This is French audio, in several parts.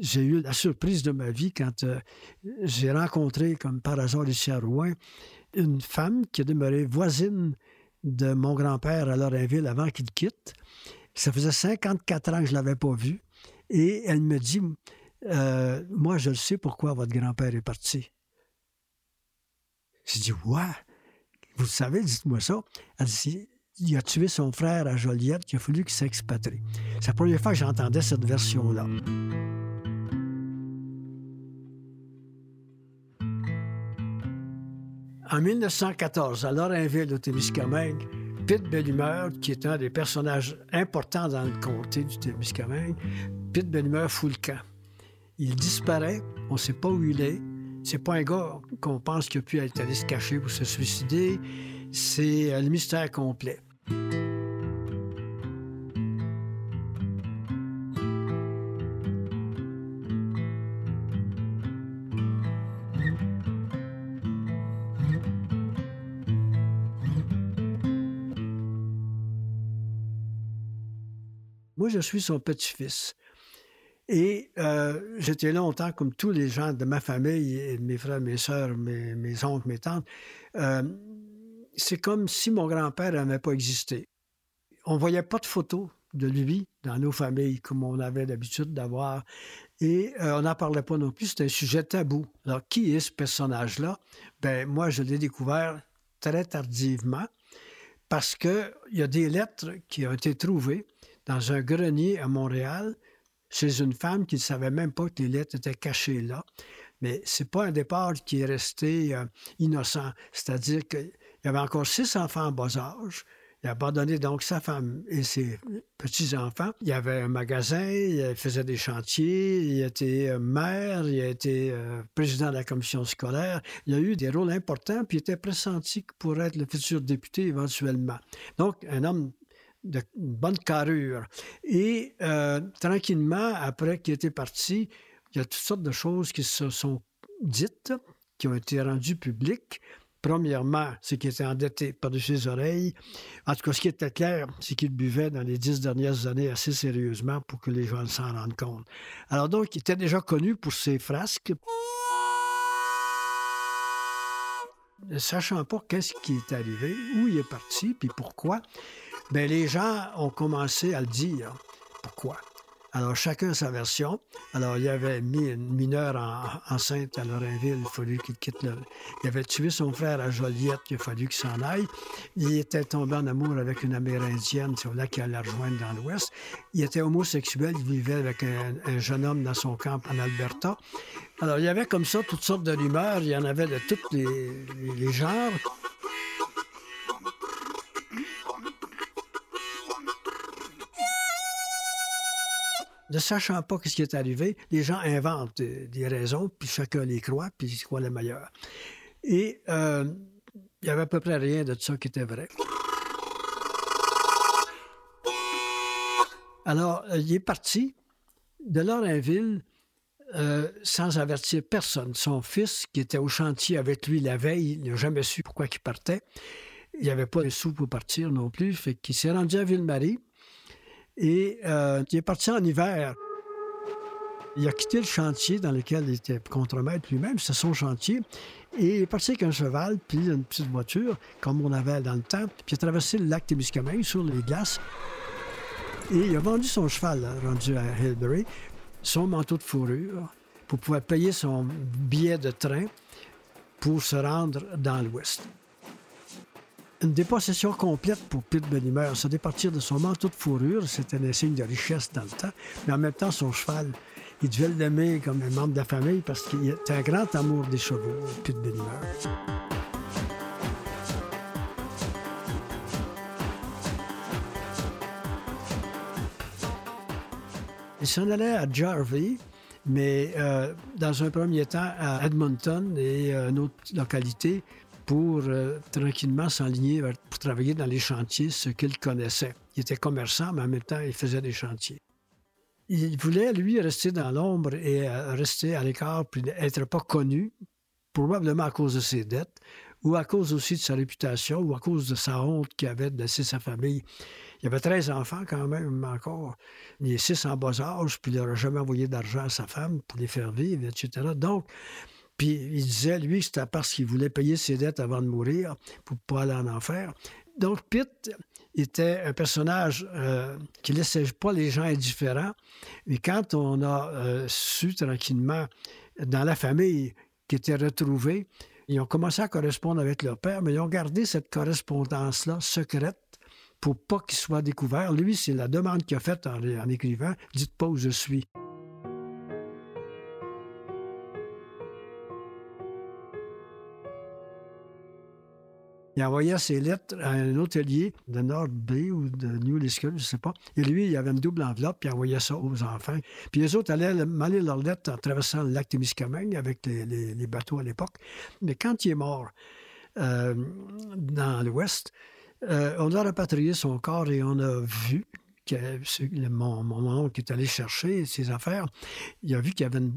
j'ai eu la surprise de ma vie quand euh, j'ai rencontré, comme par hasard ici à Rouen, une femme qui demeurée voisine de mon grand-père à Lorrainville avant qu'il quitte. Ça faisait 54 ans que je ne l'avais pas vue. Et elle me dit, euh, moi, je le sais pourquoi votre grand-père est parti. J'ai dit, ouais, vous le savez, dites-moi ça. Elle dit, il a tué son frère à Joliette, qu'il a fallu qu'il s'expatrie. C'est la première fois que j'entendais cette version-là. En 1914, à Lorrainville, au Témiscamingue, Pete Bellumeur, qui est un des personnages importants dans le comté du Témiscamingue, Pete Bellumeur fout le camp. Il disparaît, on ne sait pas où il est. C'est pas un gars qu'on pense qu'il a pu allé se cacher pour se suicider. C'est le mystère complet. Moi, je suis son petit-fils. Et euh, j'étais longtemps, comme tous les gens de ma famille, mes frères, mes sœurs, mes, oncles, mes tantes, euh, c'est comme si mon grand-père n'avait pas existé. On ne voyait pas de photos de lui dans nos familles comme on avait l'habitude d'avoir. Et euh, on n'en parlait pas non plus, c'était un sujet tabou. Alors, qui est ce personnage-là? Ben moi, je l'ai découvert très tardivement parce qu'il y a des lettres qui ont été trouvées dans un grenier à Montréal chez une femme qui ne savait même pas que les lettres étaient cachées là. Mais c'est pas un départ qui est resté euh, innocent. C'est-à-dire qu'il y avait encore six enfants en bas âge. Il a abandonné donc sa femme et ses petits-enfants. Il y avait un magasin, il faisait des chantiers, il était euh, maire, il a été euh, président de la commission scolaire. Il a eu des rôles importants, puis il était pressenti pour être le futur député éventuellement. Donc, un homme de bonne carrure. Et euh, tranquillement, après qu'il était parti, il y a toutes sortes de choses qui se sont dites, qui ont été rendues publiques. Premièrement, c'est qu'il était endetté par-dessus ses oreilles. En tout cas, ce qui était clair, c'est qu'il buvait dans les dix dernières années assez sérieusement pour que les gens s'en rendent compte. Alors donc, il était déjà connu pour ses frasques. Ne sachant pas qu'est-ce qui est arrivé, où il est parti, puis pourquoi, Bien, les gens ont commencé à le dire. Pourquoi? Alors, chacun sa version. Alors, il y avait mis une mineure enceinte à Lorrainville, il a fallu qu'il quitte le... Il avait tué son frère à Joliette, il a fallu qu'il s'en aille. Il était tombé en amour avec une Amérindienne, c'est là qu'il allait la rejoindre dans l'Ouest. Il était homosexuel, il vivait avec un, jeune homme dans son camp en Alberta. Alors, il y avait comme ça toutes sortes de rumeurs, il y en avait de tous les genres. Ne sachant pas ce qui est arrivé, les gens inventent des raisons, puis chacun les croit, puis ils croient les meilleures. Et euh, il n'y avait à peu près rien de ça qui était vrai. Alors, euh, il est parti de Lorrainville euh, sans avertir personne. Son fils, qui était au chantier avec lui la veille, il n'a jamais su pourquoi il partait. Il n'y avait pas de sous pour partir non plus, fait qu'il s'est rendu à Ville-Marie. Et euh, il est parti en hiver. Il a quitté le chantier dans lequel il était contremaître lui-même, c'est son chantier, et il est parti avec un cheval, puis une petite voiture, comme on avait dans le temps, puis il a traversé le lac Témiscamingue sur les glaces, et il a vendu son cheval, rendu à Hillbury, son manteau de fourrure, pour pouvoir payer son billet de train pour se rendre dans l'Ouest une dépossession complète pour Pete Benimer. Ça départir de son manteau de fourrure, c'était un signe de richesse dans le temps. Mais en même temps, son cheval, il devait l'aimer comme un membre de la famille parce qu'il était un grand amour des chevaux, Pete Benimer. Il s'en allait à Jarvie, mais euh, dans un premier temps à Edmonton et euh, une autre localité pour euh, tranquillement s'enligner pour travailler dans les chantiers, ce qu'il connaissait. Il était commerçant, mais en même temps, il faisait des chantiers. Il voulait, lui, rester dans l'ombre et euh, rester à l'écart, puis être pas connu, probablement à cause de ses dettes, ou à cause aussi de sa réputation, ou à cause de sa honte qu'il avait de laisser sa famille. Il avait 13 enfants quand même encore. Il est 6 en bas âge, puis il n'aurait jamais envoyé d'argent à sa femme pour les faire vivre, etc. Donc, puis il disait, lui, c'était parce qu'il voulait payer ses dettes avant de mourir pour ne pas aller en enfer. Donc, Pitt était un personnage euh, qui ne laissait pas les gens indifférents. Mais quand on a euh, su tranquillement dans la famille qui était retrouvée, ils ont commencé à correspondre avec leur père, mais ils ont gardé cette correspondance-là secrète pour pas qu'il soit découvert. Lui, c'est la demande qu'il a faite en, en écrivant Dites pas où je suis. Il envoyait ses lettres à un hôtelier de Nord Bay ou de New Liskin, je ne sais pas. Et lui, il avait une double enveloppe, puis il envoyait ça aux enfants. Puis les autres allaient m'aller leurs lettres en traversant le lac Témiscamingue avec les, bateaux à l'époque. Mais quand il est mort euh, dans l'Ouest, euh, on a rapatrié son corps et on a vu mon, mon, oncle est allé chercher ses affaires. Il a vu qu'il y avait une,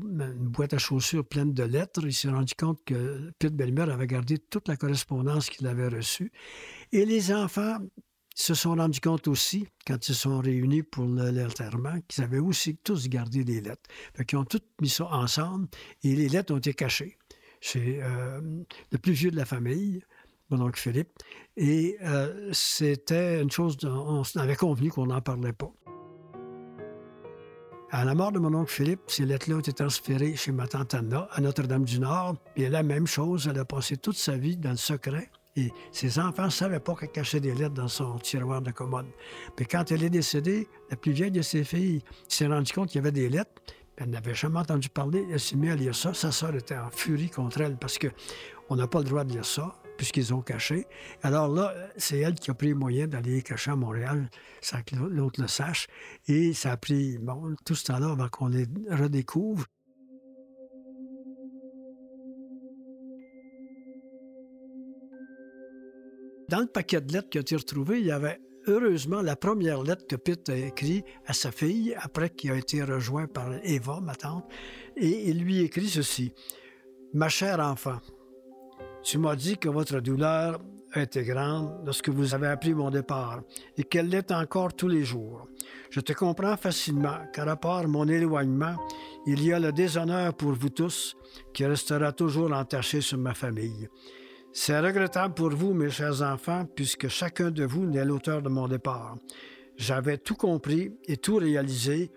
boîte à chaussures pleine de lettres. Il s'est rendu compte que Pete Belmer avait gardé toute la correspondance qu'il avait reçue. Et les enfants se sont rendus compte aussi, quand ils se sont réunis pour l'enterrement, qu'ils avaient aussi tous gardé des lettres. Fait qu'ils ont tous mis ça ensemble et les lettres ont été cachées. C'est euh, le plus vieux de la famille oncle Philippe. Et euh, c'était une chose, on avait convenu qu'on n'en parlait pas. À la mort de mon oncle Philippe, ces lettres-là ont été transférées chez ma tante Anna à Notre-Dame-du-Nord. Et la même chose, elle a passé toute sa vie dans le secret. Et ses enfants ne savaient pas qu'elle cachait des lettres dans son tiroir de commode. Mais quand elle est décédée, la plus vieille de ses filles s'est rendue compte qu'il y avait des lettres. Elle n'avait jamais entendu parler. Elle s'est mise à lire ça. Sa sœur était en furie contre elle parce qu'on n'a pas le droit de lire ça puisqu'ils ont caché. Alors là, c'est elle qui a pris le moyen d'aller les cacher à Montréal sans que l'autre le sache. Et ça a pris tout ce temps-là avant qu'on les redécouvre. Dans le paquet de lettres qui a été retrouvé, il y avait heureusement la première lettre que Pitt a écrite à sa fille après qu'il a été rejoint par Eva, ma tante, et il lui écrit ceci. Ma chère enfant, tu m'as dit que votre douleur était grande lorsque vous avez appris mon départ et qu'elle l'est encore tous les jours. Je te comprends facilement, car à part mon éloignement, il y a le déshonneur pour vous tous qui restera toujours entaché sur ma famille. C'est regrettable pour vous, mes chers enfants, puisque chacun de vous n'est l'auteur de mon départ. J'avais tout compris et tout réalisé,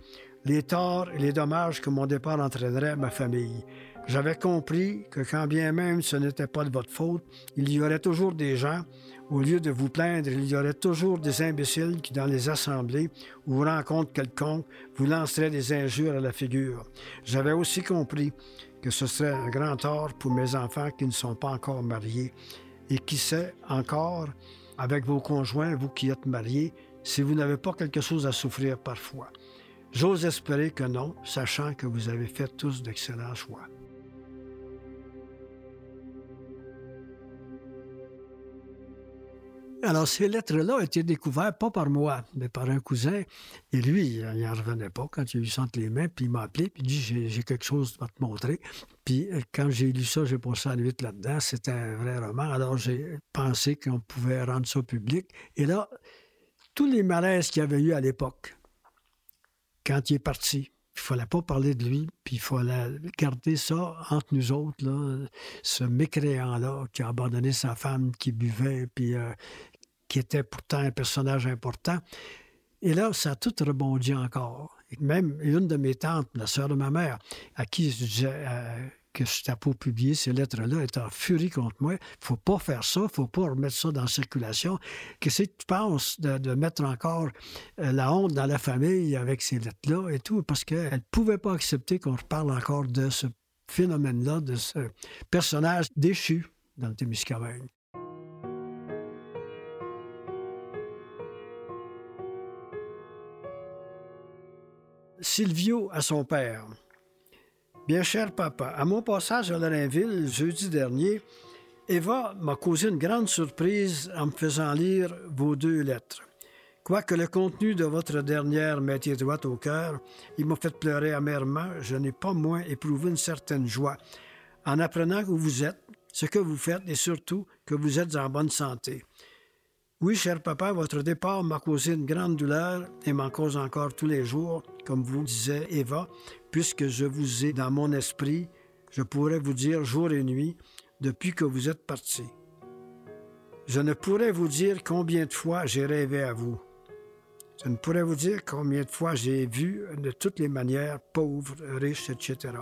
les torts et les dommages que mon départ entraînerait à ma famille. J'avais compris que quand bien même ce n'était pas de votre faute, il y aurait toujours des gens, au lieu de vous plaindre, il y aurait toujours des imbéciles qui, dans les assemblées ou rencontres quelconques, vous lanceraient des injures à la figure. J'avais aussi compris que ce serait un grand tort pour mes enfants qui ne sont pas encore mariés. Et qui sait encore, avec vos conjoints, vous qui êtes mariés, si vous n'avez pas quelque chose à souffrir parfois. J'ose espérer que non, sachant que vous avez fait tous d'excellents choix. Alors, ces lettres-là ont été découvertes pas par moi, mais par un cousin. Et lui, il n'en revenait pas quand il ça entre les mains, puis il m'a appelé, puis il dit J'ai quelque chose à te montrer. Puis euh, quand j'ai lu ça, j'ai passé la nuit là-dedans. C'était un vrai roman. Alors, j'ai pensé qu'on pouvait rendre ça public. Et là, tous les malaises qu'il y avait eu à l'époque, quand il est parti, il ne fallait pas parler de lui, puis il fallait garder ça entre nous autres, là, ce mécréant-là qui a abandonné sa femme, qui buvait, puis euh, qui était pourtant un personnage important. Et là, ça a tout rebondi encore. même une de mes tantes, la sœur de ma mère, à qui je disais euh, que je n'étais pas publier ces lettres-là, était en furie contre moi. Faut pas faire ça, faut pas remettre ça dans la circulation. Qu'est-ce que tu penses de, mettre encore euh, la honte dans la famille avec ces lettres-là et tout? Parce qu'elle ne pouvait pas accepter qu'on reparle encore de ce phénomène-là, de ce personnage déchu dans le Témiscamingue. Silvio à son père. Bien cher papa, à mon passage à Lorrainville jeudi dernier, Eva m'a causé une grande surprise en me faisant lire vos deux lettres. Quoique le contenu de votre dernière m'ait été droit au cœur, il m'a fait pleurer amèrement, je n'ai pas moins éprouvé une certaine joie en apprenant où vous êtes ce que vous faites et surtout que vous êtes en bonne santé. Oui, cher papa, votre départ m'a causé une grande douleur et m'en cause encore tous les jours, comme vous disait Eva, puisque je vous ai dans mon esprit, je pourrais vous dire jour et nuit, depuis que vous êtes parti. Je ne pourrais vous dire combien de fois j'ai rêvé à vous. Je ne pourrais vous dire combien de fois j'ai vu de toutes les manières, pauvres, riches, etc.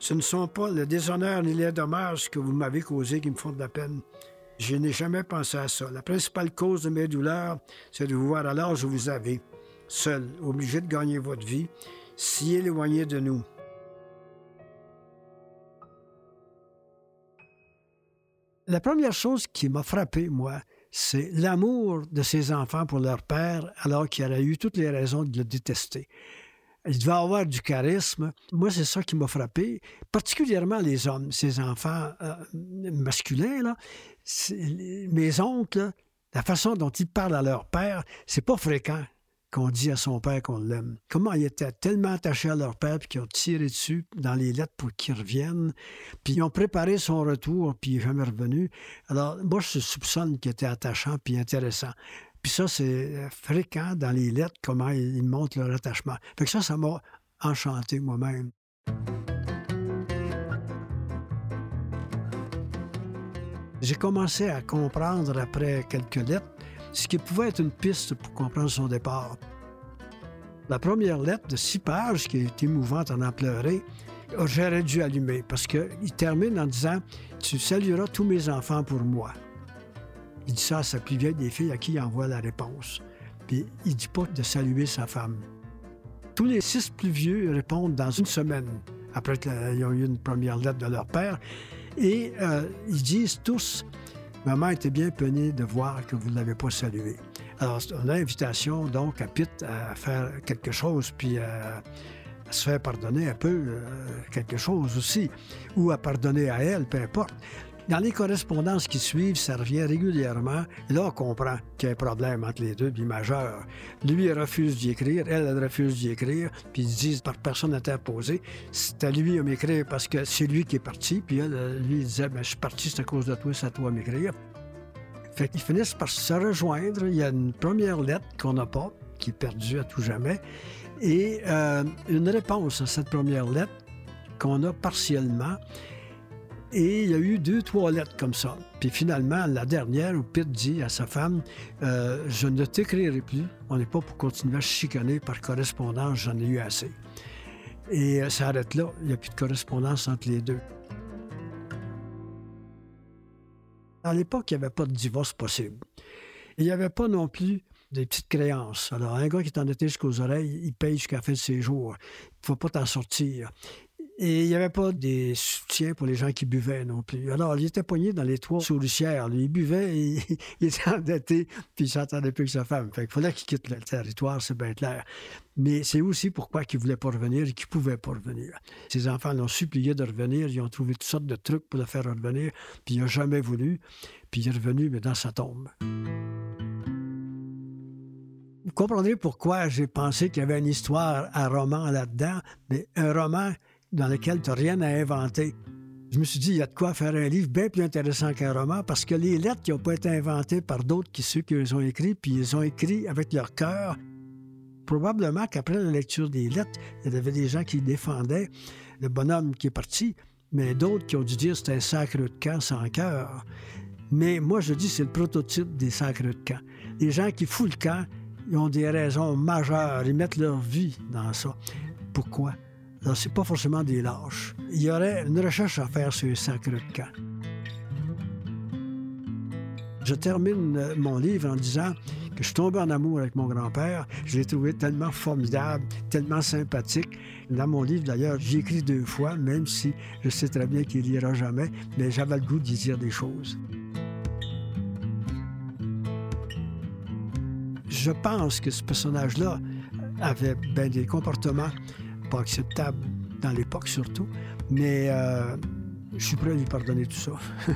Ce ne sont pas le déshonneur ni les dommages que vous m'avez causés qui me font de la peine. Je n'ai jamais pensé à ça. La principale cause de mes douleurs, c'est de vous voir à l'âge vous avez, seul, obligé de gagner votre vie, si éloigné de nous. La première chose qui m'a frappé, moi, c'est l'amour de ses enfants pour leur père, alors qu'il aurait eu toutes les raisons de le détester. Il devait avoir du charisme. Moi, c'est ça qui m'a frappé, particulièrement les hommes, ces enfants euh, masculins, là, mes oncles, la façon dont ils parlent à leur père, c'est pas fréquent qu'on dit à son père qu'on l'aime. Comment ils étaient tellement attachés à leur père, puis qu'ils ont tiré dessus dans les lettres pour qu'il revienne, puis ils ont préparé son retour, puis il n'est jamais revenu. Alors, moi, je soupçonne qu'il était attachant puis intéressant. Puis ça, c'est fréquent dans les lettres, comment ils montrent leur attachement. Fait que ça, ça m'a enchanté moi-même. J'ai commencé à comprendre après quelques lettres ce qui pouvait être une piste pour comprendre son départ. La première lettre de six pages, qui est émouvante en en pleurer, j'aurais dû allumer parce qu'il termine en disant Tu salueras tous mes enfants pour moi. Il dit ça à sa plus vieille des filles à qui il envoie la réponse. Puis il dit pas de saluer sa femme. Tous les six plus vieux répondent dans une semaine après qu'ils ont eu une première lettre de leur père. Et euh, ils disent tous Maman était bien peinée de voir que vous ne l'avez pas salué. Alors, on a l'invitation, donc, à Pitt à faire quelque chose, puis à, se faire pardonner un peu euh, quelque chose aussi, ou à pardonner à elle, peu importe. Dans les correspondances qui suivent, ça revient régulièrement. Là, on comprend qu'il y a un problème entre les deux, puis majeur. Lui, il refuse d'y écrire, elle, elle refuse d'y écrire, puis ils disent par personne interposée, c'est à lui de m'écrire parce que c'est lui qui est parti, puis elle, lui, il disait, ben, je suis parti, c'est à cause de toi, c'est à toi de m'écrire. Fait qu'ils finissent par se rejoindre. Il y a une première lettre qu'on n'a pas, qui est perdue à tout jamais, et euh, une réponse à cette première lettre qu'on a partiellement. Et il y a eu deux, trois lettres comme ça. Puis finalement, la dernière, où Pitt dit à sa femme euh, Je ne t'écrirai plus. On n'est pas pour continuer à chicaner par correspondance, j'en ai eu assez. Et euh, ça arrête là. Il n'y a plus de correspondance entre les deux. À l'époque, il n'y avait pas de divorce possible. Il n'y avait pas non plus des petites créances. Alors, un gars qui est endetté jusqu'aux oreilles, il paye jusqu'à la fin de ses jours. Il ne faut pas t'en sortir. Et il n'y avait pas des soutiens pour les gens qui buvaient non plus. Alors, il était poigné dans les trois souricières. Lui, il buvait, il était endetté, puis il s'entendait plus que sa femme. Fait qu'il fallait qu'il quitte le territoire, c'est bien clair. Mais c'est aussi pourquoi il ne voulait pas revenir et qu'il ne pouvait pas revenir. Ses enfants l'ont supplié de revenir. Ils ont trouvé toutes sortes de trucs pour le faire revenir, puis il n'a jamais voulu. Puis il est revenu, mais dans sa tombe. Vous comprendrez pourquoi j'ai pensé qu'il y avait une histoire, un roman là-dedans, mais un roman dans lequel tu n'as rien à inventer. Je me suis dit, il y a de quoi faire un livre bien plus intéressant qu'un roman parce que les lettres qui n'ont pas été inventées par d'autres que ceux qui les ont écrits, puis ils ont écrit avec leur cœur. Probablement qu'après la lecture des lettres, il y avait des gens qui défendaient le bonhomme qui est parti, mais d'autres qui ont dû dire c'est un sacre de camp sans cœur. Mais moi, je dis c'est le prototype des sacres de camp. Les gens qui foutent le camp, ils ont des raisons majeures, ils mettent leur vie dans ça. Pourquoi? Alors, c'est pas forcément des lâches. Il y aurait une recherche à faire sur les sacres de camp. Je termine euh, mon livre en disant que je suis tombé en amour avec mon grand-père. Je l'ai trouvé tellement formidable, tellement sympathique. Dans mon livre, d'ailleurs, j'ai écrit deux fois, même si je sais très bien qu'il lira jamais, mais j'avais le goût d'y dire des choses. Je pense que ce personnage-là avait bien des comportements pas acceptable dans l'époque surtout. Mais euh, je suis prêt à lui pardonner tout ça.